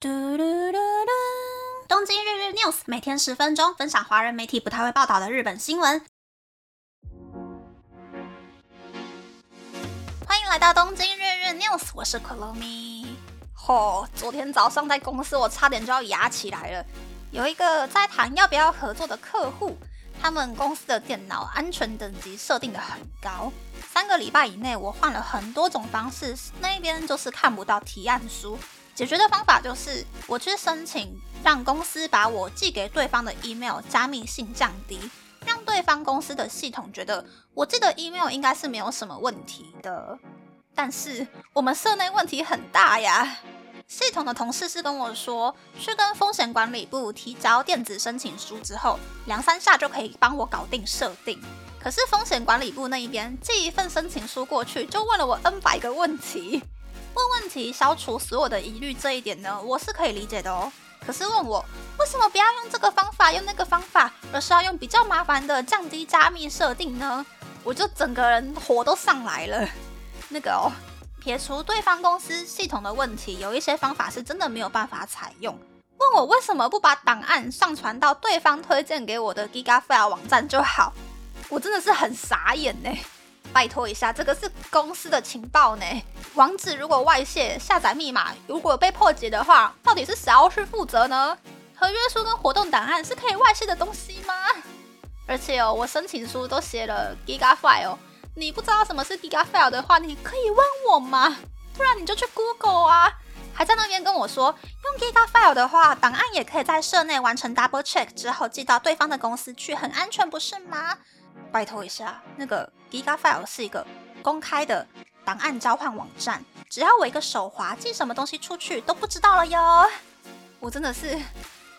嘟嘟嘟嘟！东京日日 news 每天十分钟，分享华人媒体不太会报道的日本新闻。欢迎来到东京日日 news，我是 Kuromi。吼，昨天早上在公司，我差点就要牙起来了。有一个在谈要不要合作的客户，他们公司的电脑安全等级设定的很高。三个礼拜以内，我换了很多种方式，那边就是看不到提案书。解决的方法就是，我去申请让公司把我寄给对方的 email 加密性降低，让对方公司的系统觉得我寄的 email 应该是没有什么问题的。但是我们社内问题很大呀。系统的同事是跟我说，去跟风险管理部提交电子申请书之后，两三下就可以帮我搞定设定。可是风险管理部那一边寄一份申请书过去，就问了我 N 百个问题。问问题，消除所有的疑虑，这一点呢，我是可以理解的哦。可是问我为什么不要用这个方法，用那个方法，而是要用比较麻烦的降低加密设定呢？我就整个人火都上来了。那个哦。撇除对方公司系统的问题，有一些方法是真的没有办法采用。问我为什么不把档案上传到对方推荐给我的 Gigafile 网站就好？我真的是很傻眼呢。拜托一下，这个是公司的情报呢。网址如果外泄，下载密码如果被破解的话，到底是谁要去负责呢？合约书跟活动档案是可以外泄的东西吗？而且哦，我申请书都写了 Gigafile。你不知道什么是 Gigafile 的话，你可以问我吗？不然你就去 Google 啊！还在那边跟我说，用 Gigafile 的话，档案也可以在社内完成 double check 之后寄到对方的公司去，很安全，不是吗？拜托一下，那个 Gigafile 是一个公开的档案交换网站，只要我一个手滑，寄什么东西出去都不知道了哟。我真的是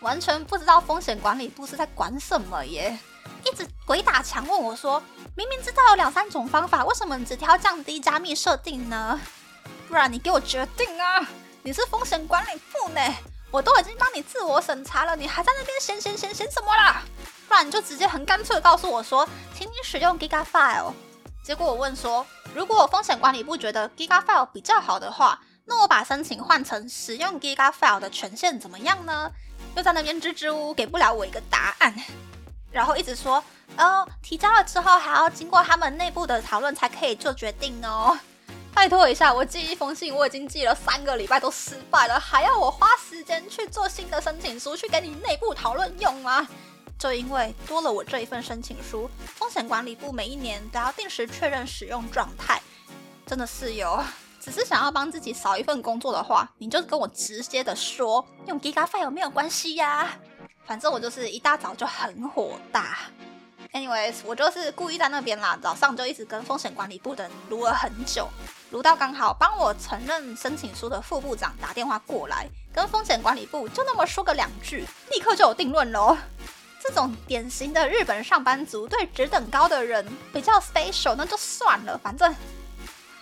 完全不知道风险管理部是在管什么耶！一直鬼打墙问我说：“明明知道有两三种方法，为什么你只挑降低加密设定呢？不然你给我决定啊！你是风险管理部呢，我都已经帮你自我审查了，你还在那边闲闲闲闲什么啦？不然你就直接很干脆的告诉我说，请你使用 Gigafile。结果我问说，如果风险管理部觉得 Gigafile 比较好的话，那我把申请换成使用 Gigafile 的权限怎么样呢？又在那边支支吾吾，给不了我一个答案。”然后一直说，哦，提交了之后还要经过他们内部的讨论才可以做决定哦。拜托一下，我寄一封信，我已经寄了三个礼拜都失败了，还要我花时间去做新的申请书去给你内部讨论用吗？就因为多了我这一份申请书，风险管理部每一年都要定时确认使用状态，真的是有。只是想要帮自己少一份工作的话，你就跟我直接的说，用 Gigafile 没有关系呀。反正我就是一大早就很火大。Anyways，我就是故意在那边啦，早上就一直跟风险管理部的人撸了很久，撸到刚好帮我承认申请书的副部长打电话过来，跟风险管理部就那么说个两句，立刻就有定论喽。这种典型的日本上班族对职等高的人比较 special，那就算了，反正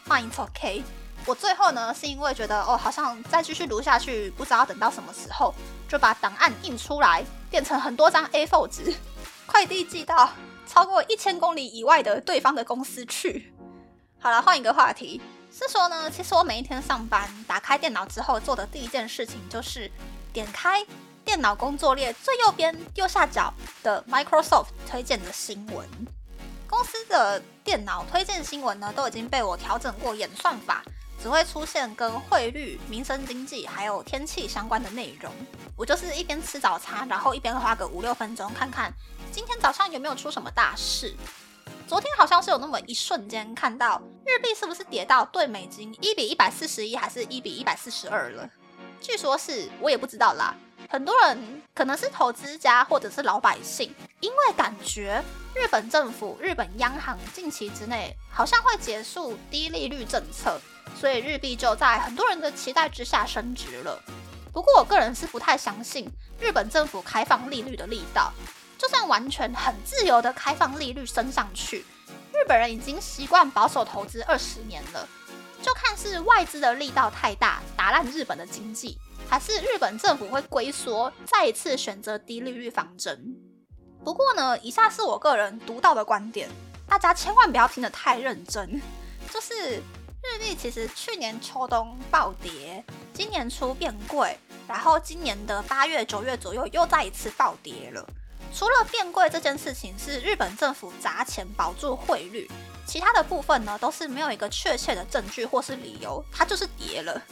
fine OK。我最后呢，是因为觉得哦，好像再继续读下去，不知道等到什么时候，就把档案印出来，变成很多张 A4 纸，快递寄到超过一千公里以外的对方的公司去。好了，换一个话题，是说呢，其实我每一天上班，打开电脑之后做的第一件事情就是点开电脑工作列最右边右下角的 Microsoft 推荐的新闻。公司的电脑推荐新闻呢，都已经被我调整过演算法。只会出现跟汇率、民生经济还有天气相关的内容。我就是一边吃早餐，然后一边花个五六分钟看看今天早上有没有出什么大事。昨天好像是有那么一瞬间看到日币是不是跌到对美金一比一百四十一，还是一比一百四十二了？据说是我也不知道啦。很多人可能是投资家或者是老百姓，因为感觉日本政府、日本央行近期之内好像会结束低利率政策。所以日币就在很多人的期待之下升值了。不过我个人是不太相信日本政府开放利率的力道。就算完全很自由的开放利率升上去，日本人已经习惯保守投资二十年了。就看是外资的力道太大打烂日本的经济，还是日本政府会龟缩，再一次选择低利率方针。不过呢，以下是我个人独到的观点，大家千万不要听得太认真，就是。日币其实去年秋冬暴跌，今年初变贵，然后今年的八月、九月左右又再一次暴跌了。除了变贵这件事情是日本政府砸钱保住汇率，其他的部分呢都是没有一个确切的证据或是理由，它就是跌了。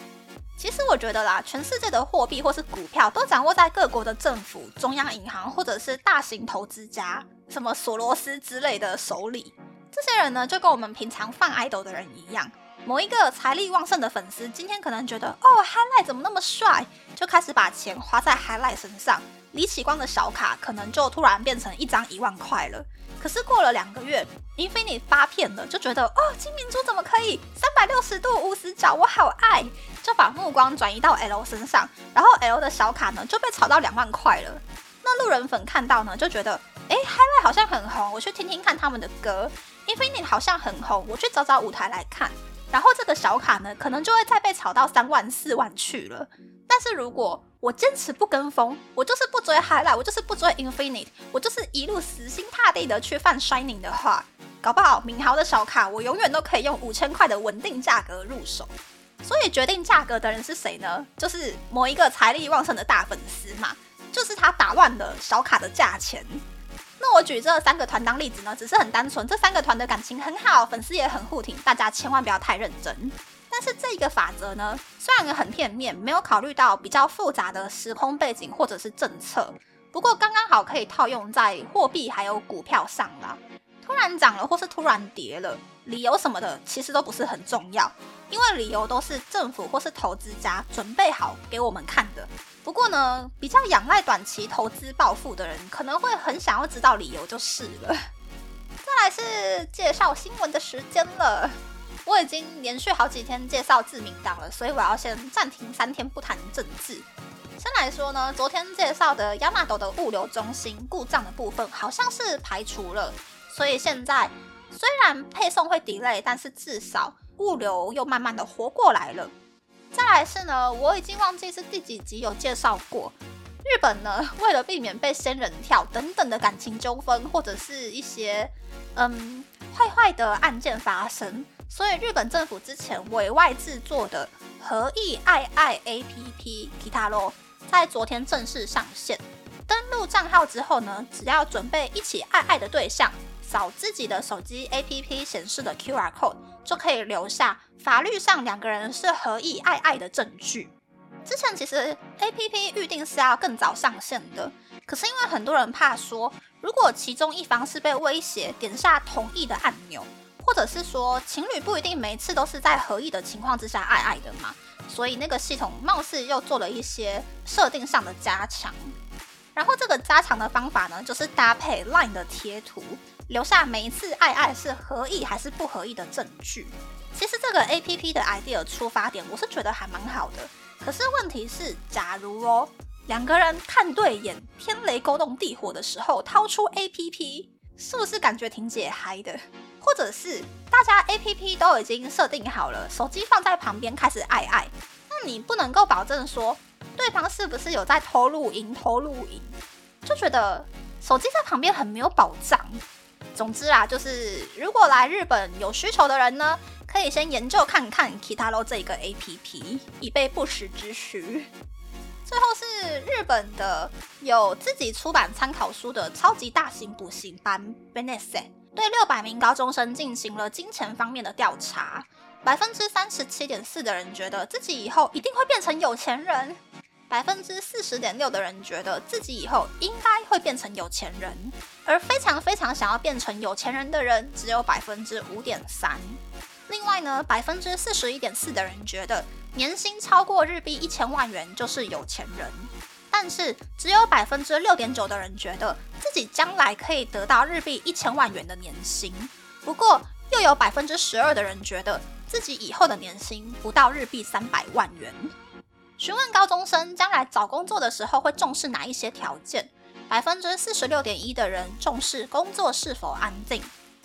其实我觉得啦，全世界的货币或是股票都掌握在各国的政府、中央银行或者是大型投资家，什么索罗斯之类的手里。这些人呢，就跟我们平常放 idol 的人一样，某一个财力旺盛的粉丝，今天可能觉得哦，Highlight 怎么那么帅，就开始把钱花在 Highlight 身上。李启光的小卡可能就突然变成一张一万块了。可是过了两个月，Infinity 发片了，就觉得哦，金明珠怎么可以三百六十度无死角，我好爱，就把目光转移到 L 身上，然后 L 的小卡呢就被炒到两万块了。那路人粉看到呢，就觉得哎，Highlight 好像很红，我去听听看他们的歌。Infinity 好像很红，我去找找舞台来看。然后这个小卡呢，可能就会再被炒到三万四万去了。但是如果我坚持不跟风，我就是不追 Highlight，我就是不追 Infinite，我就是一路死心塌地的去犯 Shining 的话，搞不好敏豪的小卡我永远都可以用五千块的稳定价格入手。所以决定价格的人是谁呢？就是某一个财力旺盛的大粉丝嘛，就是他打乱了小卡的价钱。那我举这三个团当例子呢，只是很单纯，这三个团的感情很好，粉丝也很互挺，大家千万不要太认真。但是这个法则呢，虽然很片面，没有考虑到比较复杂的时空背景或者是政策，不过刚刚好可以套用在货币还有股票上啦。突然涨了或是突然跌了，理由什么的其实都不是很重要，因为理由都是政府或是投资家准备好给我们看的。不过呢，比较仰赖短期投资暴富的人，可能会很想要知道理由就是了。再来是介绍新闻的时间了。我已经连续好几天介绍自民党了，所以我要先暂停三天不谈政治。先来说呢，昨天介绍的亚马斗的物流中心故障的部分好像是排除了，所以现在虽然配送会 delay，但是至少物流又慢慢的活过来了。再来是呢，我已经忘记是第几集有介绍过，日本呢为了避免被仙人跳等等的感情纠纷或者是一些嗯坏坏的案件发生。所以日本政府之前委外制作的合意爱爱 APP Kitaro 在昨天正式上线。登录账号之后呢，只要准备一起爱爱的对象，扫自己的手机 APP 显示的 QR code，就可以留下法律上两个人是合意爱爱的证据。之前其实 APP 预定是要更早上线的，可是因为很多人怕说，如果其中一方是被威胁点下同意的按钮。或者是说，情侣不一定每次都是在合意的情况之下爱爱的嘛，所以那个系统貌似又做了一些设定上的加强。然后这个加强的方法呢，就是搭配 LINE 的贴图，留下每一次爱爱是合意还是不合意的证据。其实这个 APP 的 idea 出发点，我是觉得还蛮好的。可是问题是，假如哦两个人看对眼，天雷勾动地火的时候，掏出 APP。是不是感觉挺解嗨的？或者是大家 A P P 都已经设定好了，手机放在旁边开始爱爱，那你不能够保证说对方是不是有在偷录音、偷录音，就觉得手机在旁边很没有保障。总之啊，就是如果来日本有需求的人呢，可以先研究看看 Kitaro 这个 A P P，以备不时之需。最后是日本的有自己出版参考书的超级大型补习班 b e n e s e 对六百名高中生进行了金钱方面的调查，百分之三十七点四的人觉得自己以后一定会变成有钱人，百分之四十点六的人觉得自己以后应该会变成有钱人，而非常非常想要变成有钱人的人只有百分之五点三。另外呢，百分之四十一点四的人觉得。年薪超过日币一千万元就是有钱人，但是只有百分之六点九的人觉得自己将来可以得到日币一千万元的年薪。不过，又有百分之十二的人觉得自己以后的年薪不到日币三百万元。询问高中生将来找工作的时候会重视哪一些条件？百分之四十六点一的人重视工作是否安定，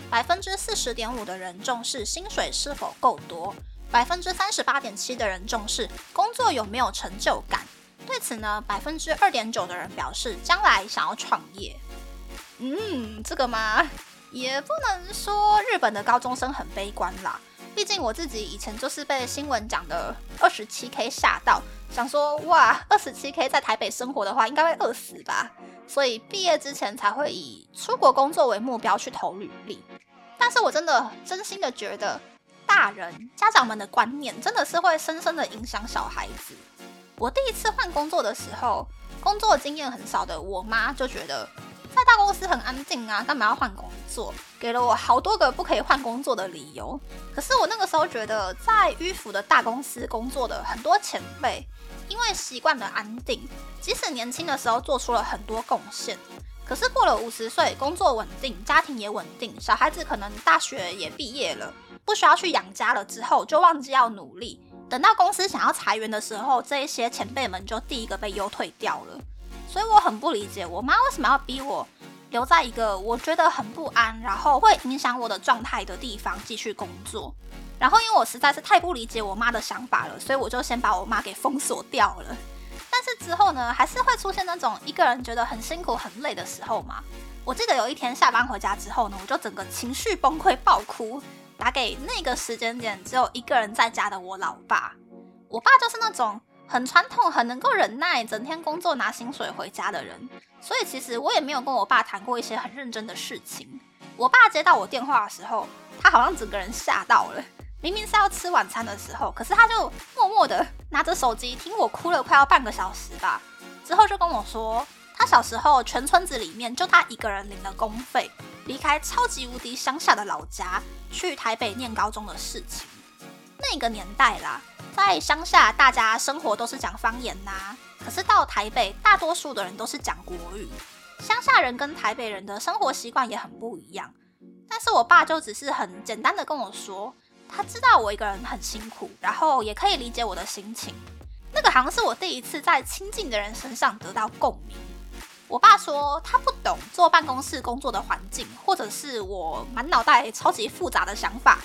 百分之四十点五的人重视薪水是否够多。百分之三十八点七的人重视工作有没有成就感，对此呢，百分之二点九的人表示将来想要创业。嗯，这个嘛，也不能说日本的高中生很悲观啦。毕竟我自己以前就是被新闻讲的二十七 K 吓到，想说哇，二十七 K 在台北生活的话，应该会饿死吧。所以毕业之前才会以出国工作为目标去投履历。但是我真的真心的觉得，大人家长们的观念真的是会深深的影响小孩子。我第一次换工作的时候，工作经验很少的我妈就觉得，在大公司很安静啊，干嘛要换工作？给了我好多个不可以换工作的理由。可是我那个时候觉得，在迂腐的大公司工作的很多前辈，因为习惯了安定，即使年轻的时候做出了很多贡献，可是过了五十岁，工作稳定，家庭也稳定，小孩子可能大学也毕业了，不需要去养家了之后，就忘记要努力。等到公司想要裁员的时候，这一些前辈们就第一个被优退掉了。所以我很不理解，我妈为什么要逼我留在一个我觉得很不安，然后会影响我的状态的地方继续工作。然后因为我实在是太不理解我妈的想法了，所以我就先把我妈给封锁掉了。但是之后呢，还是会出现那种一个人觉得很辛苦、很累的时候嘛。我记得有一天下班回家之后呢，我就整个情绪崩溃、爆哭。打给那个时间点只有一个人在家的我老爸，我爸就是那种很传统、很能够忍耐、整天工作拿薪水回家的人，所以其实我也没有跟我爸谈过一些很认真的事情。我爸接到我电话的时候，他好像整个人吓到了，明明是要吃晚餐的时候，可是他就默默的拿着手机听我哭了快要半个小时吧，之后就跟我说。他小时候，全村子里面就他一个人领了公费，离开超级无敌乡下的老家，去台北念高中的事情。那个年代啦，在乡下大家生活都是讲方言呐，可是到台北，大多数的人都是讲国语。乡下人跟台北人的生活习惯也很不一样。但是我爸就只是很简单的跟我说，他知道我一个人很辛苦，然后也可以理解我的心情。那个好像是我第一次在亲近的人身上得到共鸣。我爸说他不懂坐办公室工作的环境，或者是我满脑袋超级复杂的想法，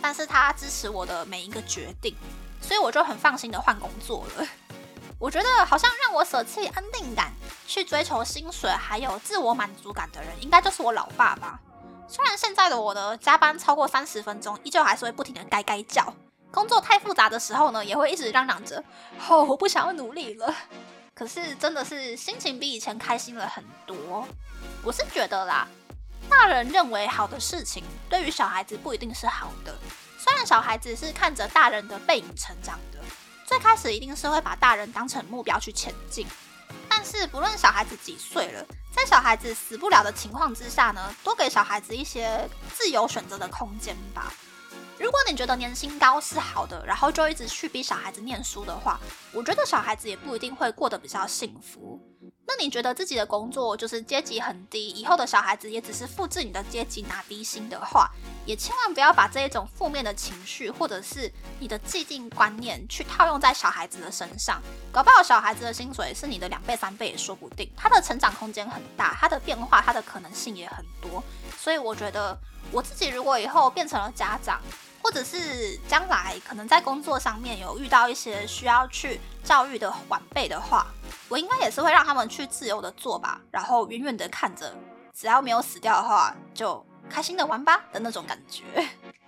但是他支持我的每一个决定，所以我就很放心的换工作了。我觉得好像让我舍弃安定感，去追求薪水还有自我满足感的人，应该就是我老爸吧。虽然现在的我呢，加班超过三十分钟，依旧还是会不停的该该叫，工作太复杂的时候呢，也会一直嚷嚷着，哦，我不想要努力了。可是真的是心情比以前开心了很多。我是觉得啦，大人认为好的事情，对于小孩子不一定是好的。虽然小孩子是看着大人的背影成长的，最开始一定是会把大人当成目标去前进。但是不论小孩子几岁了，在小孩子死不了的情况之下呢，多给小孩子一些自由选择的空间吧。如果你觉得年薪高是好的，然后就一直去逼小孩子念书的话，我觉得小孩子也不一定会过得比较幸福。那你觉得自己的工作就是阶级很低，以后的小孩子也只是复制你的阶级拿低薪的话，也千万不要把这一种负面的情绪或者是你的既定观念去套用在小孩子的身上。搞不好小孩子的薪水是你的两倍三倍也说不定，他的成长空间很大，他的变化他的可能性也很多。所以我觉得我自己如果以后变成了家长，或者是将来可能在工作上面有遇到一些需要去教育的晚辈的话，我应该也是会让他们去自由的做吧，然后远远的看着，只要没有死掉的话，就开心的玩吧的那种感觉。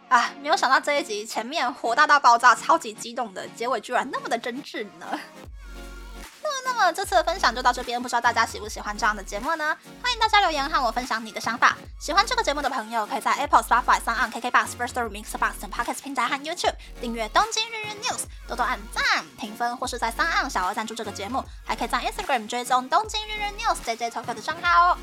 啊，没有想到这一集前面火大到爆炸、超级激动的结尾居然那么的真挚呢。那么这次的分享就到这边，不知道大家喜不喜欢这样的节目呢？欢迎大家留言和我分享你的想法。喜欢这个节目的朋友，可以在 Apple、Spotify、s o n KKBox、First Story、Mixbox 等 Podcast 平台和 YouTube 订阅《东京日日 News》，多多按赞、评分，或是在 s o n 小额赞助这个节目。还可以在 Instagram 追踪《东京日日 News》JJ Talk 的账号哦。